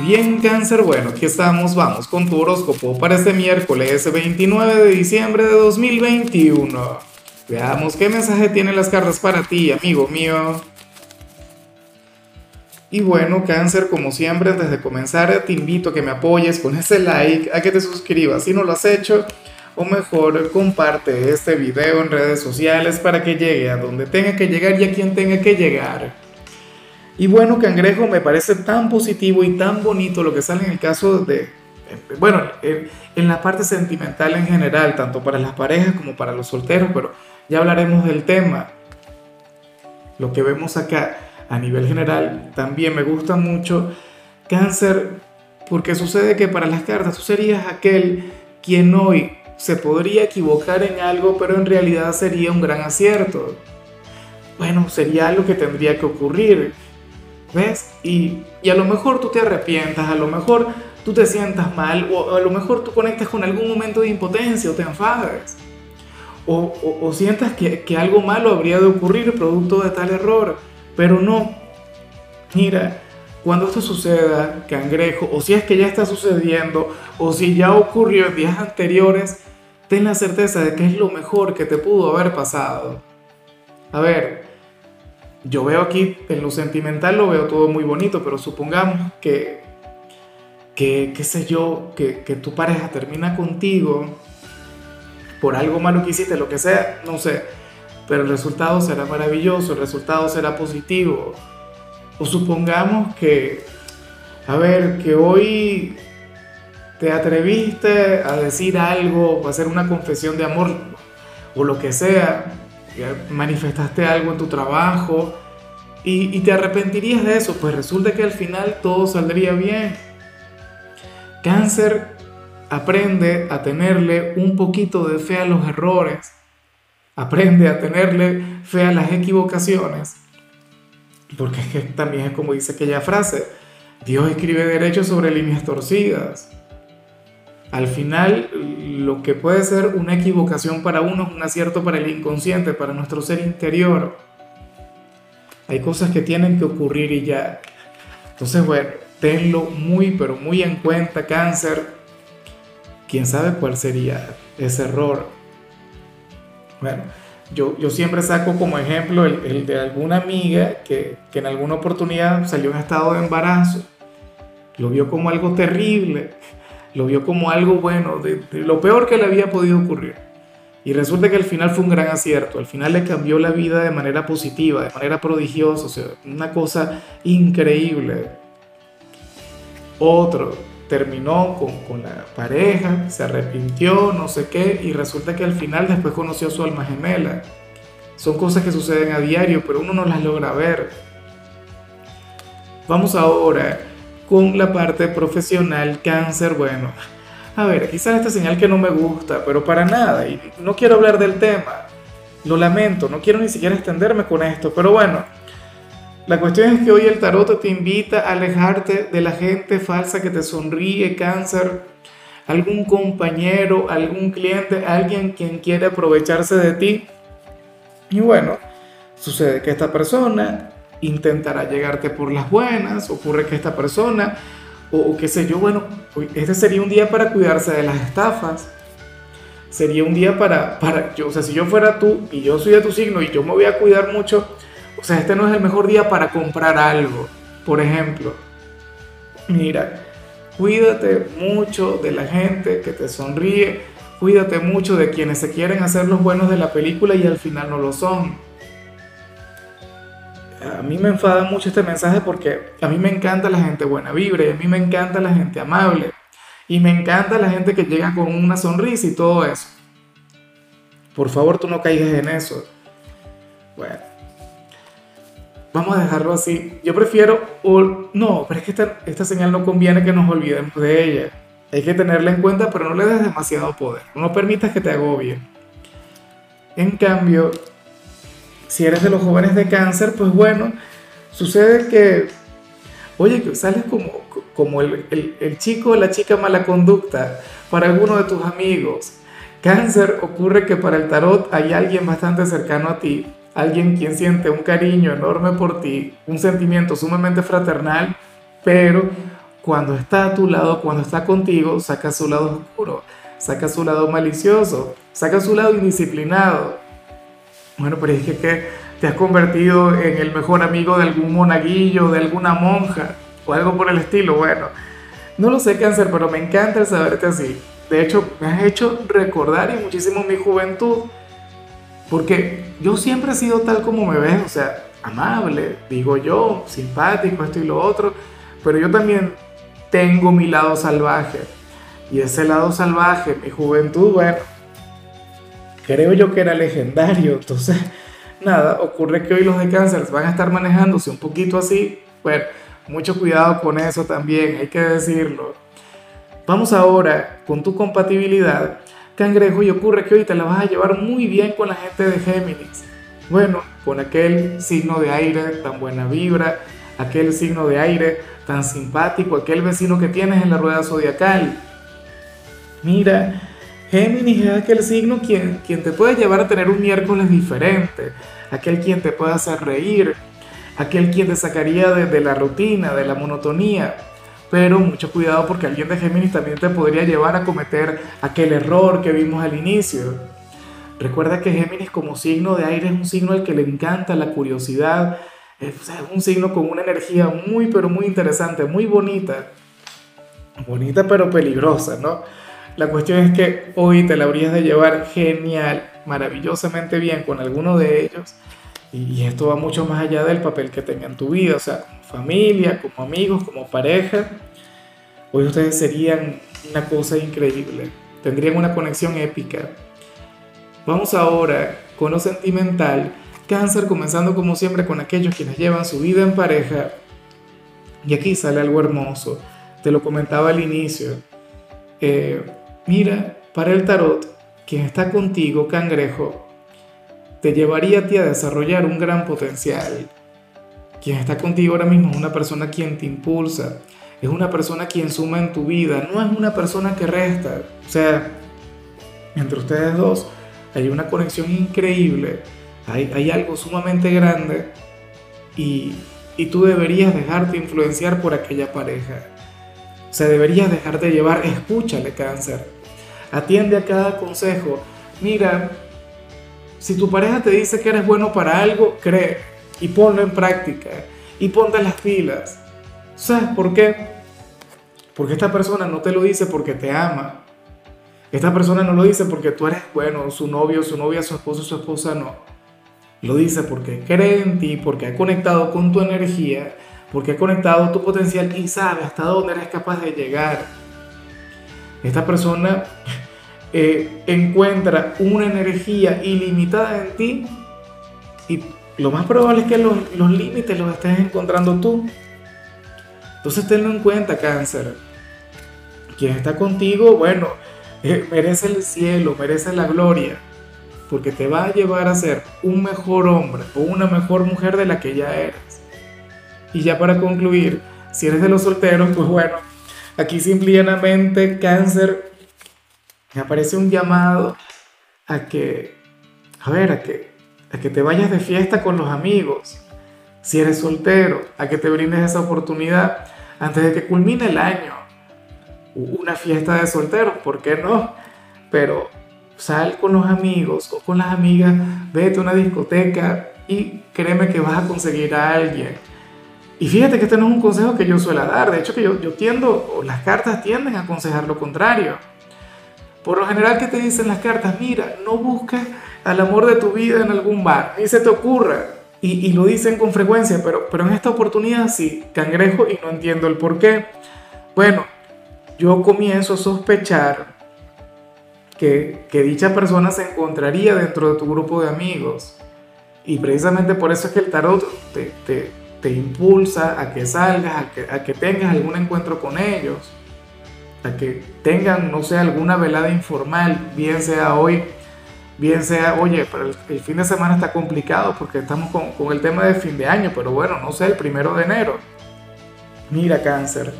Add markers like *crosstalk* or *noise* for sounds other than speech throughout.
Bien, cáncer, bueno, aquí estamos, vamos con tu horóscopo para este miércoles 29 de diciembre de 2021. Veamos qué mensaje tienen las cartas para ti, amigo mío. Y bueno, cáncer, como siempre, antes de comenzar, te invito a que me apoyes con ese like, a que te suscribas si no lo has hecho, o mejor, comparte este video en redes sociales para que llegue a donde tenga que llegar y a quien tenga que llegar. Y bueno, cangrejo, me parece tan positivo y tan bonito lo que sale en el caso de, bueno, en, la parte sentimental en general, tanto para las parejas como para los solteros, pero ya hablaremos del tema. Lo que vemos acá a nivel general también me gusta mucho. Cáncer, porque sucede que para las cartas tú serías aquel quien hoy se podría equivocar en algo, pero en realidad sería un gran acierto. Bueno, sería algo que tendría que ocurrir ¿Ves? Y, a lo mejor tú te arrepientas, a lo mejor tú te sientas mal, o a lo mejor tú conectas con algún momento de impotencia o te enfades. O, o, sientas que, que, algo malo habría de ocurrir producto de tal error, pero no. Mira, cuando esto suceda, cangrejo, o si es que ya está sucediendo, o si ya ocurrió en días anteriores, ten la certeza de que es lo mejor que te pudo haber pasado. A ver, yo veo aquí, en lo sentimental lo veo todo muy bonito, pero supongamos que, que qué sé yo, que, que tu pareja termina contigo por algo malo que hiciste, lo que sea, no sé, pero el resultado será maravilloso, el resultado será positivo. O supongamos que, a ver, que hoy te atreviste a decir algo, o a hacer una confesión de amor, o lo que sea, manifestaste algo en tu trabajo y, te arrepentirías de eso, pues resulta que al final todo saldría bien. Cáncer aprende a tenerle un poquito de fe a los errores, aprende a tenerle fe a las equivocaciones, porque es que también es como dice aquella frase, Dios escribe derecho sobre líneas torcidas. Al final, lo que puede ser una equivocación para uno es un acierto para el inconsciente, para nuestro ser interior. Hay cosas que tienen que ocurrir y ya. Entonces, bueno, tenlo muy, pero muy en cuenta, cáncer. ¿Quién sabe cuál sería ese error? Bueno, yo, yo siempre saco como ejemplo el, de alguna amiga que, que en alguna oportunidad salió en estado de embarazo. Lo vio como algo terrible lo vio como algo bueno, de, lo peor que le había podido ocurrir. Y resulta que al final fue un gran acierto, al final le cambió la vida de manera positiva, de manera prodigiosa, una cosa increíble. Otro terminó con, con, la pareja, se arrepintió, no sé qué, y resulta que al final después conoció a su alma gemela. Son cosas que suceden a diario, pero uno no las logra ver. Vamos ahora con la parte profesional cáncer, bueno, a ver, sale esta señal que no me gusta, pero para nada, y no quiero hablar del tema, lo lamento, no quiero ni siquiera extenderme con esto, pero bueno, la cuestión es que hoy el tarot te invita a alejarte de la gente falsa que te sonríe, cáncer, algún compañero, algún cliente, alguien quien quiere aprovecharse de ti. Y bueno, sucede que esta persona intentará llegarte por las buenas, ocurre que esta persona, o, qué sé yo, bueno, este sería un día para cuidarse de las estafas, sería un día para, para, yo, o sea, si yo fuera tú y yo soy de tu signo y yo me voy a cuidar mucho, o sea, este no es el mejor día para comprar algo, por ejemplo. Mira, cuídate mucho de la gente que te sonríe, cuídate mucho de quienes se quieren hacer los buenos de la película y al final no lo son a mí me enfada mucho este mensaje porque a mí me encanta la gente buena vibra y a mí me encanta la gente amable y me encanta la gente que llega con una sonrisa y todo eso. Por favor, tú no caigas en eso. Bueno, vamos a dejarlo así. Yo prefiero, o, no, pero es que esta, esta señal no conviene que nos olvidemos de ella. Hay que tenerla en cuenta, pero no le des demasiado poder. No permitas que te agobie. En cambio, si eres de los jóvenes de cáncer, pues bueno, sucede que, oye, que sales como, como el, el, chico o la chica mala conducta para alguno de tus amigos. Cáncer ocurre que para el tarot hay alguien bastante cercano a ti, alguien quien siente un cariño enorme por ti, un sentimiento sumamente fraternal, pero cuando está a tu lado, cuando está contigo, saca su lado oscuro, saca su lado malicioso, saca su lado indisciplinado. Bueno, pero es que, te has convertido en el mejor amigo de algún monaguillo, de alguna monja o algo por el estilo. Bueno, no lo sé, cáncer, pero me encanta el saberte así. De hecho, me has hecho recordar y muchísimo mi juventud, porque yo siempre he sido tal como me ves, o sea, amable, digo yo, simpático, esto y lo otro, pero yo también tengo mi lado salvaje. Y ese lado salvaje, mi juventud, bueno, creo yo que era legendario. *laughs* Entonces, nada, ocurre que hoy los de cáncer van a estar manejándose un poquito así. Bueno, mucho cuidado con eso también, hay que decirlo. Vamos ahora con tu compatibilidad, cangrejo, y ocurre que hoy te la vas a llevar muy bien con la gente de Géminis. Bueno, con aquel signo de aire tan buena vibra, aquel signo de aire tan simpático, aquel vecino que tienes en la rueda zodiacal. Mira, Géminis es aquel signo quien, quien te puede llevar a tener un miércoles diferente, aquel quien te puede hacer reír, aquel quien te sacaría de, de la rutina, de la monotonía. Pero mucho cuidado porque alguien de Géminis también te podría llevar a cometer aquel error que vimos al inicio. Recuerda que Géminis como signo de aire es un signo al que le encanta la curiosidad, es un signo con una energía muy, pero muy interesante, muy bonita. Bonita, pero peligrosa, ¿no? La cuestión es que hoy te la habrías de llevar genial, maravillosamente bien con alguno de ellos. Y esto va mucho más allá del papel que tengan en tu vida, o sea, como familia, como amigos, como pareja. Hoy ustedes serían una cosa increíble, tendrían una conexión épica. Vamos ahora con lo sentimental Cáncer comenzando como siempre con aquellos quienes llevan su vida en pareja. Y aquí sale algo hermoso. Te lo comentaba al inicio. Eh, mira, para el tarot, quien está contigo, cangrejo, te llevaría a ti a desarrollar un gran potencial. Quien está contigo ahora mismo es una persona quien te impulsa, es una persona quien suma en tu vida, no es una persona que resta. O sea, entre ustedes dos hay una conexión increíble hay, algo sumamente grande y, y tú deberías dejarte influenciar por aquella pareja. O sea, deberías dejarte llevar, escúchale cáncer, atiende a cada consejo. Mira, si tu pareja te dice que eres bueno para algo, cree y ponlo en práctica y ponte las pilas. ¿Sabes por qué? Porque esta persona no te lo dice porque te ama. Esta persona no lo dice porque tú eres bueno, su novio, su novia, su esposo, su esposa no. Lo dice porque cree en ti, porque ha conectado con tu energía, porque ha conectado tu potencial y sabe hasta dónde eres capaz de llegar. Esta persona *laughs* eh, encuentra una energía ilimitada en ti y lo más probable es que los, los límites los estés encontrando tú. Entonces tenlo en cuenta, cáncer. Quien está contigo, bueno, eh, merece el cielo, merece la gloria porque te va a llevar a ser un mejor hombre o una mejor mujer de la que ya eres. Y ya para concluir, si eres de los solteros, pues bueno, aquí simplemente cáncer, me aparece un llamado a que, a ver, a que, a que te vayas de fiesta con los amigos. Si eres soltero, a que te brindes esa oportunidad antes de que culmine el año. Una fiesta de solteros, ¿por qué no? Pero sal con los amigos o con las amigas, vete a una discoteca y créeme que vas a conseguir a alguien. Y fíjate que este no es un consejo que yo suela dar, de hecho que yo, yo tiendo, o las cartas tienden a aconsejar lo contrario. Por lo general, ¿qué te dicen las cartas? Mira, no busques al amor de tu vida en algún bar, ni se te ocurra. Y, y, lo dicen con frecuencia, pero, pero en esta oportunidad sí, cangrejo, y no entiendo el por qué. Bueno, yo comienzo a sospechar que, dicha persona se encontraría dentro de tu grupo de amigos. Y precisamente por eso es que el tarot te, te, impulsa a que salgas, a que, a que, tengas algún encuentro con ellos, a que tengan, no sé, alguna velada informal, bien sea hoy, bien sea, oye, pero el, fin de semana está complicado porque estamos con, con, el tema de fin de año, pero bueno, no sé, el primero de enero. Mira, cáncer,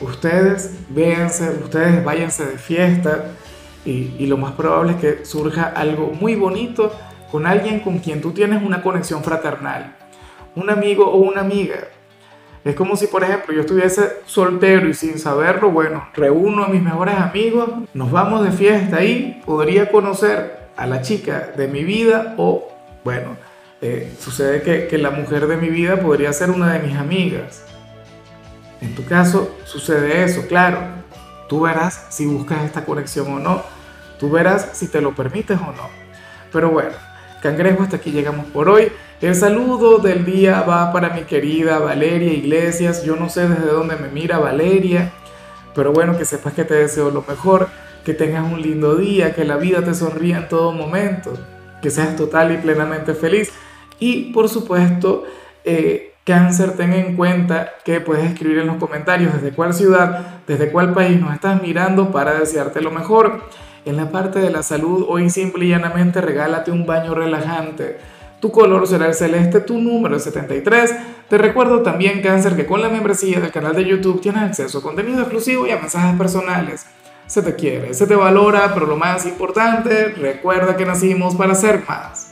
ustedes véanse, ustedes váyanse de fiesta y, lo más probable es que surja algo muy bonito con alguien con quien tú tienes una conexión fraternal, un amigo o una amiga. Es como si, por ejemplo, yo estuviese soltero y sin saberlo, bueno, reúno a mis mejores amigos, nos vamos de fiesta ahí, podría conocer a la chica de mi vida o, bueno, eh, sucede que, que la mujer de mi vida podría ser una de mis amigas. En tu caso sucede eso, claro. Tú verás si buscas esta conexión o no. Tú verás si te lo permites o no. Pero bueno, cangrejo, hasta aquí llegamos por hoy. El saludo del día va para mi querida Valeria Iglesias. Yo no sé desde dónde me mira Valeria, pero bueno, que sepas que te deseo lo mejor, que tengas un lindo día, que la vida te sonría en todo momento, que seas total y plenamente feliz. Y por supuesto, eh, cáncer, ten en cuenta que puedes escribir en los comentarios desde cuál ciudad, desde cuál país nos estás mirando para desearte lo mejor. En la parte de la salud, hoy simple y llanamente regálate un baño relajante tu color será el celeste, tu número es 73. Te recuerdo también, Cáncer, que con la membresía del canal de YouTube tienes acceso a contenido exclusivo y a mensajes personales. Se te quiere, se te valora, pero lo más importante, recuerda que nacimos para ser más.